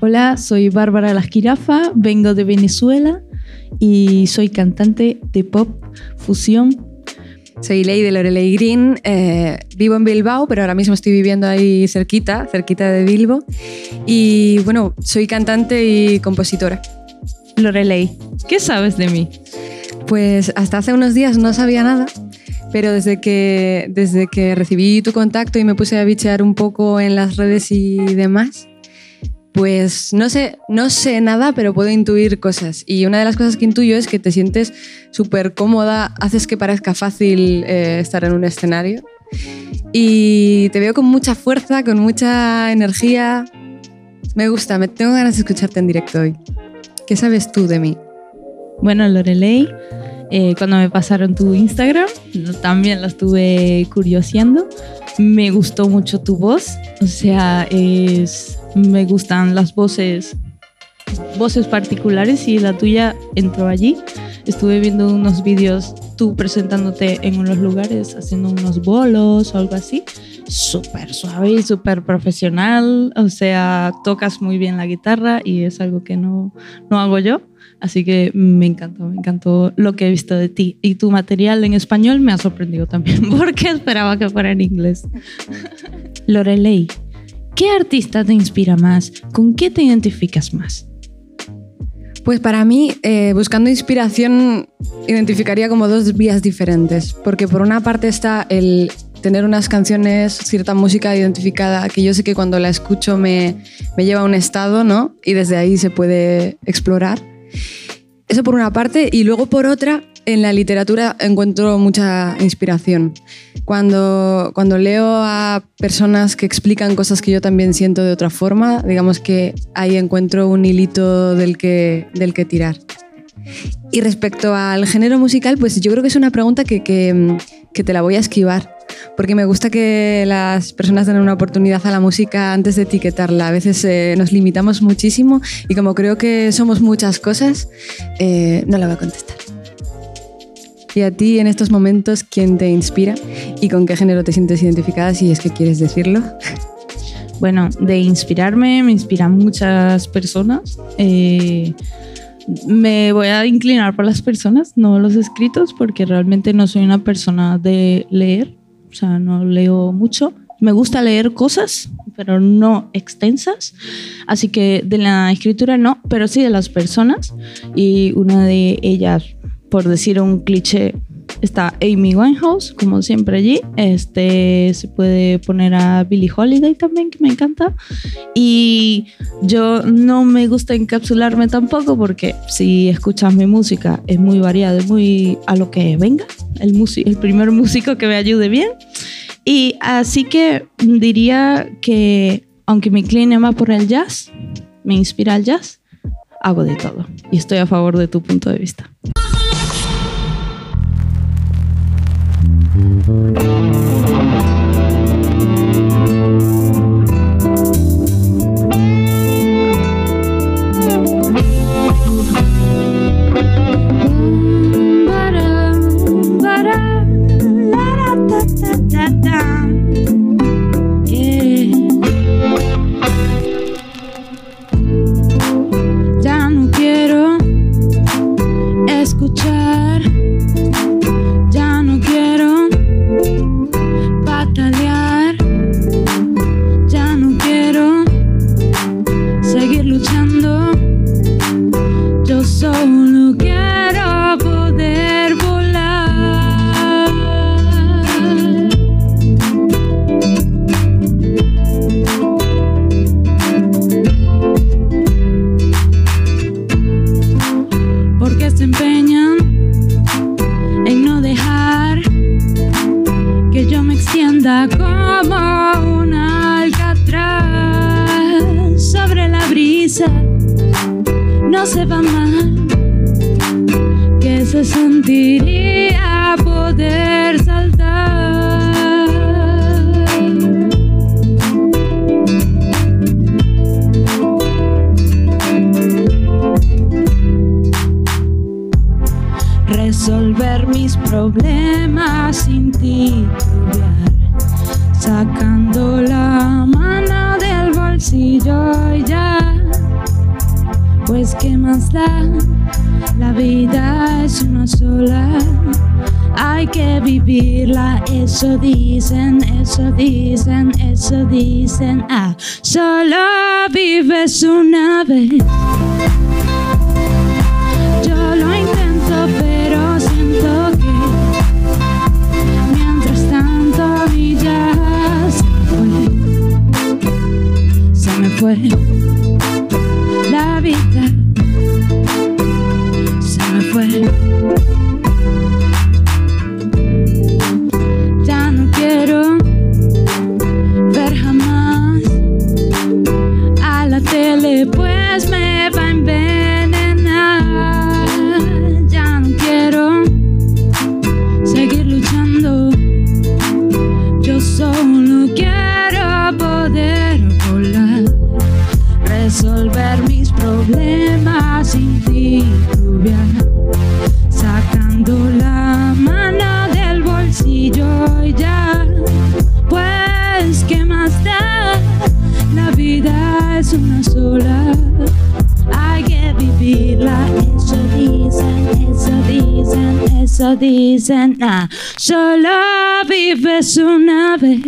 Hola, soy Bárbara Lasquirafa, vengo de Venezuela y soy cantante de pop fusión. Soy Ley de Lorelei Green, eh, vivo en Bilbao, pero ahora mismo estoy viviendo ahí cerquita, cerquita de Bilbo. Y bueno, soy cantante y compositora. Lorelei, ¿qué sabes de mí? Pues hasta hace unos días no sabía nada, pero desde que, desde que recibí tu contacto y me puse a bichear un poco en las redes y demás, pues no sé, no sé nada, pero puedo intuir cosas. Y una de las cosas que intuyo es que te sientes súper cómoda, haces que parezca fácil eh, estar en un escenario. Y te veo con mucha fuerza, con mucha energía. Me gusta, me tengo ganas de escucharte en directo hoy. ¿Qué sabes tú de mí? Bueno, Lorelei, eh, cuando me pasaron tu Instagram, también lo estuve curioseando. Me gustó mucho tu voz, o sea, es me gustan las voces, voces particulares y la tuya entró allí. Estuve viendo unos vídeos tú presentándote en unos lugares, haciendo unos bolos o algo así. Súper suave y súper profesional. O sea, tocas muy bien la guitarra y es algo que no, no hago yo. Así que me encantó, me encantó lo que he visto de ti. Y tu material en español me ha sorprendido también, porque esperaba que fuera en inglés. Lorelei, ¿Qué artista te inspira más? ¿Con qué te identificas más? Pues para mí, eh, buscando inspiración, identificaría como dos vías diferentes. Porque por una parte está el tener unas canciones, cierta música identificada, que yo sé que cuando la escucho me, me lleva a un estado, ¿no? Y desde ahí se puede explorar. Eso por una parte. Y luego por otra, en la literatura encuentro mucha inspiración. Cuando, cuando leo a personas que explican cosas que yo también siento de otra forma, digamos que ahí encuentro un hilito del que, del que tirar. Y respecto al género musical, pues yo creo que es una pregunta que, que, que te la voy a esquivar, porque me gusta que las personas den una oportunidad a la música antes de etiquetarla. A veces eh, nos limitamos muchísimo y como creo que somos muchas cosas, eh, no la voy a contestar. Y a ti en estos momentos, ¿quién te inspira y con qué género te sientes identificada si es que quieres decirlo? Bueno, de inspirarme me inspiran muchas personas. Eh, me voy a inclinar por las personas, no los escritos, porque realmente no soy una persona de leer, o sea, no leo mucho. Me gusta leer cosas, pero no extensas. Así que de la escritura no, pero sí de las personas. Y una de ellas por decir un cliché, está Amy Winehouse, como siempre allí. Este se puede poner a Billie Holiday también, que me encanta. Y yo no me gusta encapsularme tampoco porque si escuchas mi música es muy variada, es muy a lo que venga. El, primer músico que me ayude bien. Y así que diría que aunque me incline más por el jazz, me inspira el jazz, hago de todo. Y estoy a favor de tu punto de vista. da da da da da da no sepa más que se sentiría poder saltar. Resolver mis problemas la vida es una sola, hay que vivirla, eso dicen, eso dicen, eso dicen, ah, solo vives una vez. Yo lo intento, pero siento que mientras tanto mi ya se me fue, se me fue es una sola. Hay que vivirla, eso dicen, eso dicen, eso dicen. Ah, solo vives una vez.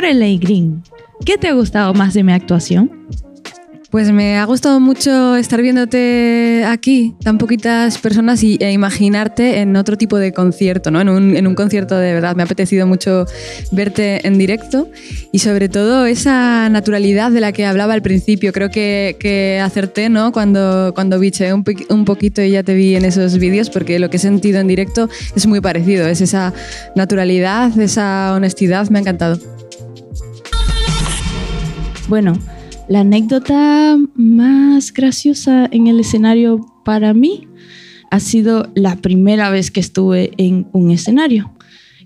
Lorelei Green, ¿qué te ha gustado más de mi actuación? Pues me ha gustado mucho estar viéndote aquí, tan poquitas personas, y, e imaginarte en otro tipo de concierto, ¿no? En un, en un concierto de verdad. Me ha apetecido mucho verte en directo y sobre todo esa naturalidad de la que hablaba al principio. Creo que, que acerté, ¿no? Cuando, cuando biché un, un poquito y ya te vi en esos vídeos, porque lo que he sentido en directo es muy parecido. Es esa naturalidad, esa honestidad. Me ha encantado. Bueno, la anécdota más graciosa en el escenario para mí ha sido la primera vez que estuve en un escenario,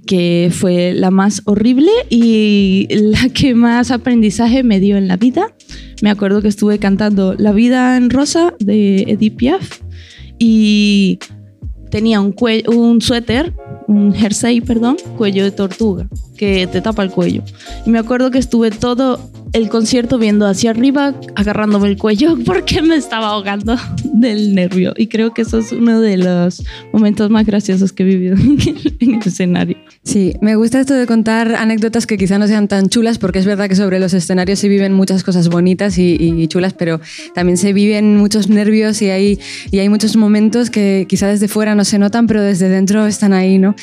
que fue la más horrible y la que más aprendizaje me dio en la vida. Me acuerdo que estuve cantando La vida en rosa de Edith Piaf y tenía un, suéter, un jersey, perdón, cuello de tortuga, que te tapa el cuello. Y me acuerdo que estuve todo el concierto viendo hacia arriba, agarrándome el cuello porque me estaba ahogando del nervio. Y creo que eso es uno de los momentos más graciosos que he vivido en el, en el escenario. Sí, me gusta esto de contar anécdotas que quizá no sean tan chulas, porque es verdad que sobre los escenarios se viven muchas cosas bonitas y, y chulas, pero también se viven muchos nervios y hay, y hay muchos momentos que quizá desde fuera no se notan, pero desde dentro están ahí, ¿no?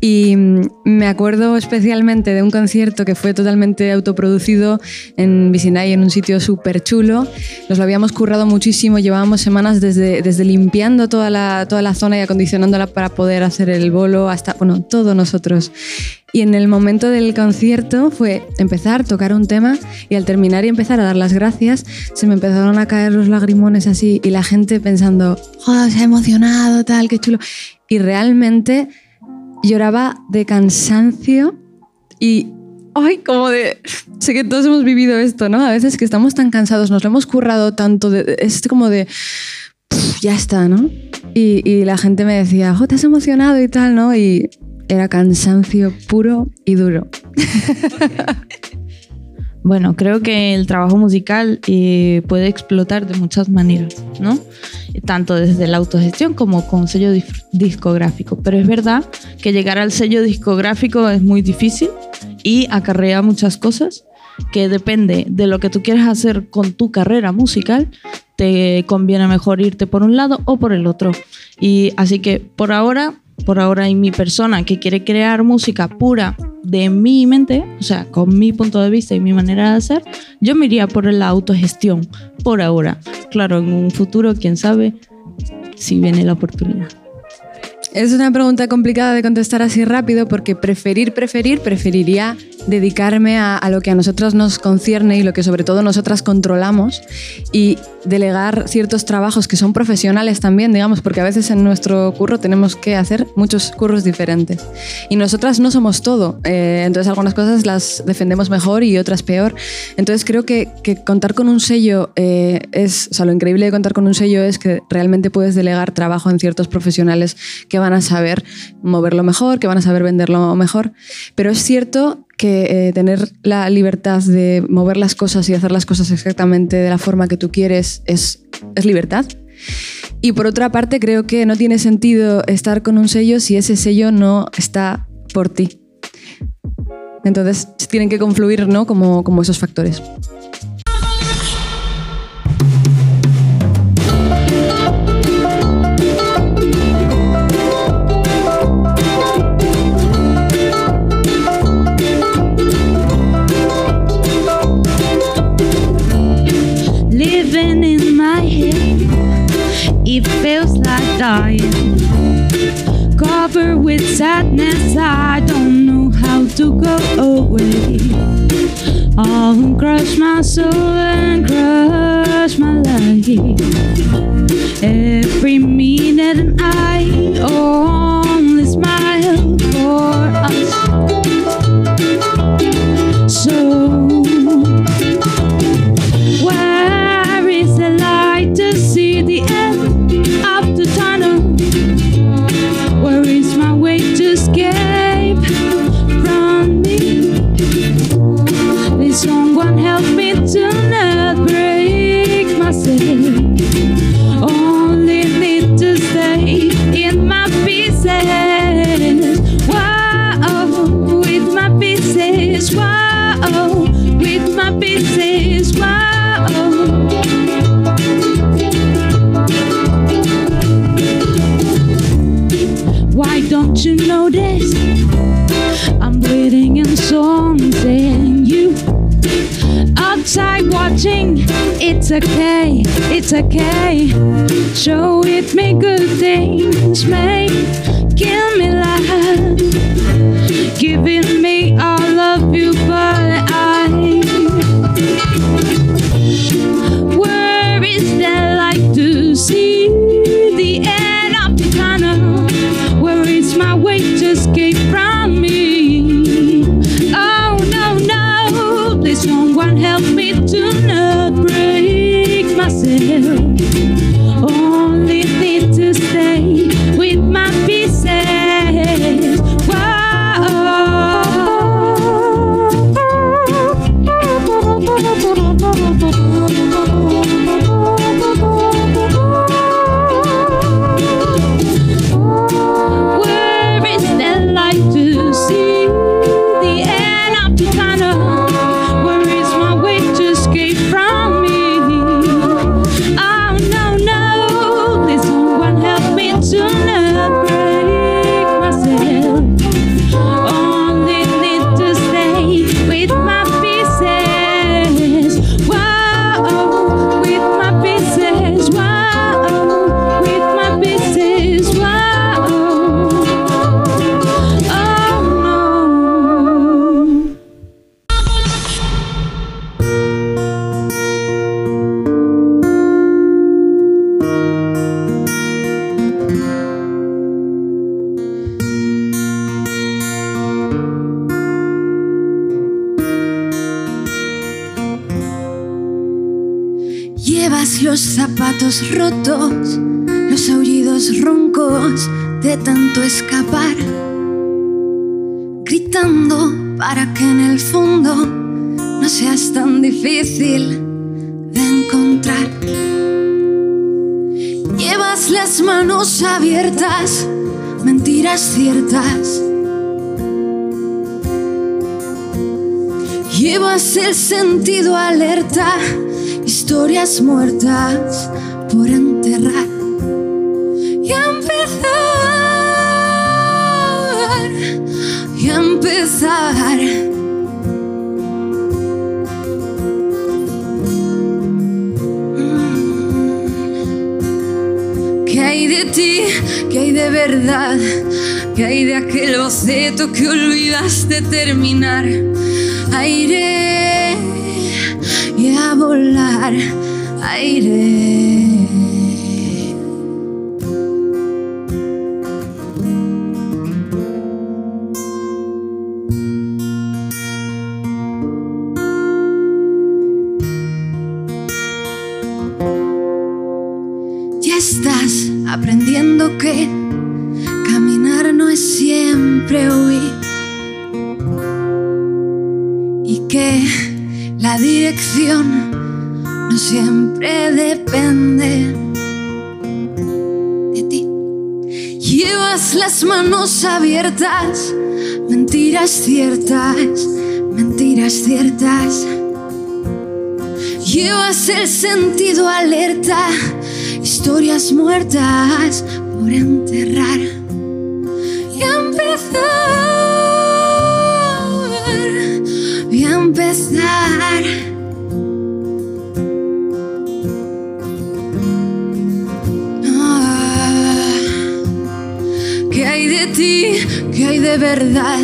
Y mm, me acuerdo especialmente de un concierto que fue totalmente autoproducido en Vicinay, en un sitio súper chulo. Nos lo habíamos currado muchísimo, llevábamos semanas desde, desde limpiando toda la, toda la zona y acondicionándola para poder hacer el bolo, hasta, bueno, todos nosotros. Y en el momento del concierto fue empezar, tocar un tema y al terminar y empezar a dar las gracias, se me empezaron a caer los lagrimones así y la gente pensando, joder, se ha emocionado, tal, qué chulo. Y realmente lloraba de cansancio y, ay, como de, sé que todos hemos vivido esto, ¿no? A veces que estamos tan cansados, nos lo hemos currado tanto, de- es como de, "Puf, ya está, ¿no? Y, y la gente me decía, jo, te has emocionado y tal, ¿no? Y era cansancio puro y duro. Bueno, creo que el trabajo musical eh, puede explotar de muchas maneras, ¿no? Tanto desde la autogestión como con sello discográfico. Pero es verdad que llegar al sello discográfico es muy difícil y acarrea muchas cosas que depende de lo que tú quieras hacer con tu carrera musical, te conviene mejor irte por un lado o por el otro. Y así que por ahora, por ahora en mi persona que quiere crear música pura de mi mente, o sea, con mi punto de vista y mi manera de hacer, yo me iría por la autogestión por ahora. Claro, en un futuro, quién sabe si viene la oportunidad. Es una pregunta complicada de contestar así rápido porque preferir, preferir, preferiría dedicarme a, lo que a nosotros nos concierne y lo que sobre todo nosotras controlamos y delegar ciertos trabajos que son profesionales también, digamos, porque a veces en nuestro curro tenemos que hacer muchos curros diferentes. Y nosotras no somos todo, eh, entonces algunas cosas las defendemos mejor y otras peor. Entonces creo que, contar con un sello eh, es, o sea, lo increíble de contar con un sello es que realmente puedes delegar trabajo en ciertos profesionales que van a saber moverlo mejor, que van a saber venderlo mejor. Pero es cierto que eh, tener la libertad de mover las cosas y hacer las cosas exactamente de la forma que tú quieres es, es libertad. Y por otra parte, creo que no tiene sentido estar con un sello si ese sello no está por ti. Entonces, tienen que confluir ¿no? como, como esos factores. Sadness, I don't know how to go away. I'll crush my soul and crush my life. Every minute, and I With my business. Whoa. Why don't you notice? I'm bleeding in songs and you outside watching. It's okay, it's okay. Show it me good things, make give me life. Giving you by. Los zapatos rotos, los aullidos roncos de tanto escapar, gritando para que en el fondo no seas tan difícil de encontrar. Llevas las manos abiertas, mentiras ciertas. Llevas el sentido alerta, historias muertas por enterrar. Y empezar, y empezar. Mm. ¿Qué hay de ti? ¿Qué hay de verdad? ¿Qué hay de aquel boceto que olvidaste terminar? Aire volar, aire. Abiertas, mentiras ciertas, mentiras ciertas. Llevas el sentido alerta, historias muertas por enterrar y empezar, verdad?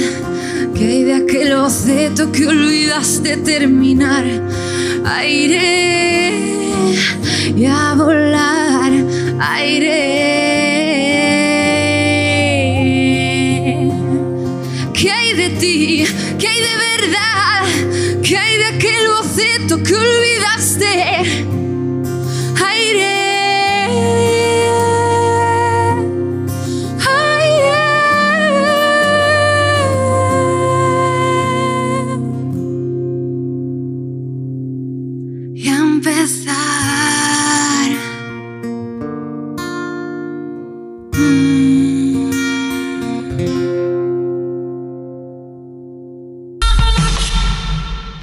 ¿Qué hay de aquel boceto que olvidaste terminar? Aire y a volar, aire. ¿Qué hay de ti? ¿Qué hay de verdad? ¿Qué hay de aquel boceto que olvidaste?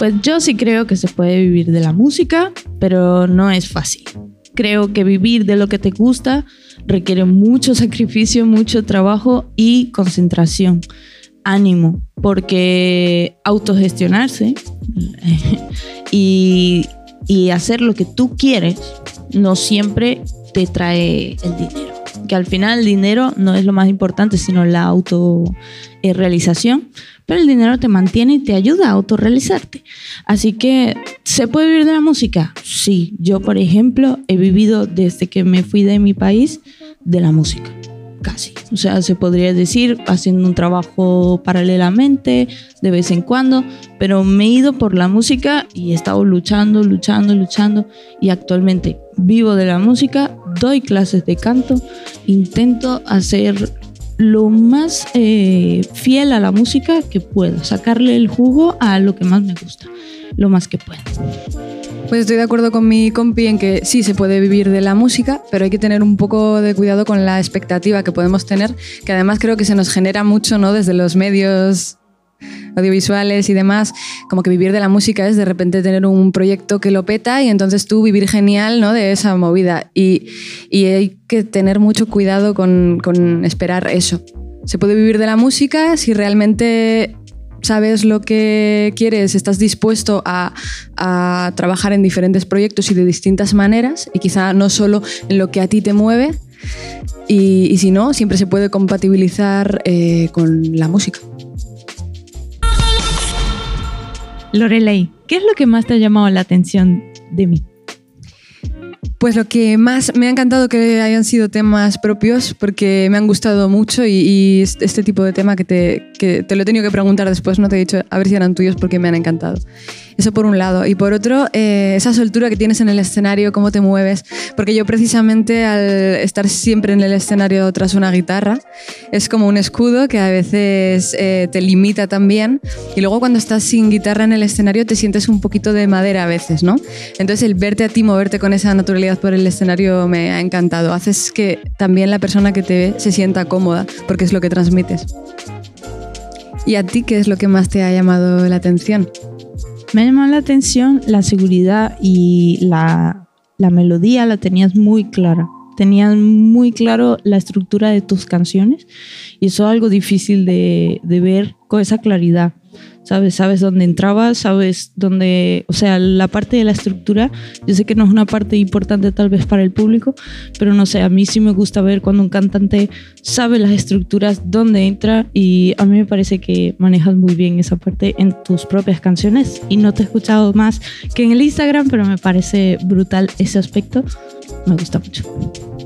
Pues yo sí creo que se puede vivir de la música, pero no es fácil. Creo que vivir de lo que te gusta requiere mucho sacrificio, mucho trabajo y concentración, ánimo, porque autogestionarse y, y hacer lo que tú quieres no siempre te trae el dinero. Que al final el dinero no es lo más importante, sino la autorrealización. Pero el dinero te mantiene y te ayuda a autorrealizarte. Así que, ¿se puede vivir de la música? Sí. Yo, por ejemplo, he vivido desde que me fui de mi país de la música. Casi. O sea, se podría decir haciendo un trabajo paralelamente, de vez en cuando, pero me he ido por la música y he estado luchando, luchando, luchando. Y actualmente vivo de la música, doy clases de canto, intento hacer lo más eh, fiel a la música que puedo, sacarle el jugo a lo que más me gusta, lo más que puedo. Pues estoy de acuerdo con mi compi en que sí se puede vivir de la música, pero hay que tener un poco de cuidado con la expectativa que podemos tener, que además creo que se nos genera mucho ¿no? desde los medios audiovisuales y demás, como que vivir de la música es de repente tener un proyecto que lo peta y entonces tú vivir genial ¿no? de esa movida. Y, hay que tener mucho cuidado con esperar eso. Se puede vivir de la música si realmente sabes lo que quieres, estás dispuesto a, a, trabajar en diferentes proyectos y de distintas maneras, y quizá no solo en lo que a ti te mueve, y, y si no, siempre se puede compatibilizar eh, con la música. Lorelei, ¿qué es lo que más te ha llamado la atención de mí? Pues lo que más me ha encantado que hayan sido temas propios porque me han gustado mucho y, este tipo de tema que te, que te, lo he tenido que preguntar después, no te he dicho a ver si eran tuyos porque me han encantado. Eso por un lado. Y por otro, eh, esa soltura que tienes en el escenario, cómo te mueves. Porque yo precisamente al estar siempre en el escenario tras una guitarra, es como un escudo que a veces eh, te limita también. Y luego cuando estás sin guitarra en el escenario te sientes un poquito de madera a veces, ¿no? Entonces el verte a ti moverte con esa naturalidad por el escenario me ha encantado. Haces que también la persona que te ve se sienta cómoda porque es lo que transmites. ¿Y a ti qué es lo que más te ha llamado la atención? Me ha la atención la seguridad y la, la melodía la tenías muy clara. tenías muy claro la estructura de tus canciones y eso es algo difícil de, de ver con esa claridad. ¿Sabes? Sabes dónde entrabas, sabes dónde, o sea, la parte de la estructura, yo sé que no es una parte importante tal vez para el público, pero no sé, a mí sí me gusta ver cuando un cantante sabe las estructuras, dónde entra y a mí me parece que manejas muy bien esa parte en tus propias canciones y no te he escuchado más que en el Instagram, pero me parece brutal ese aspecto, me gusta mucho.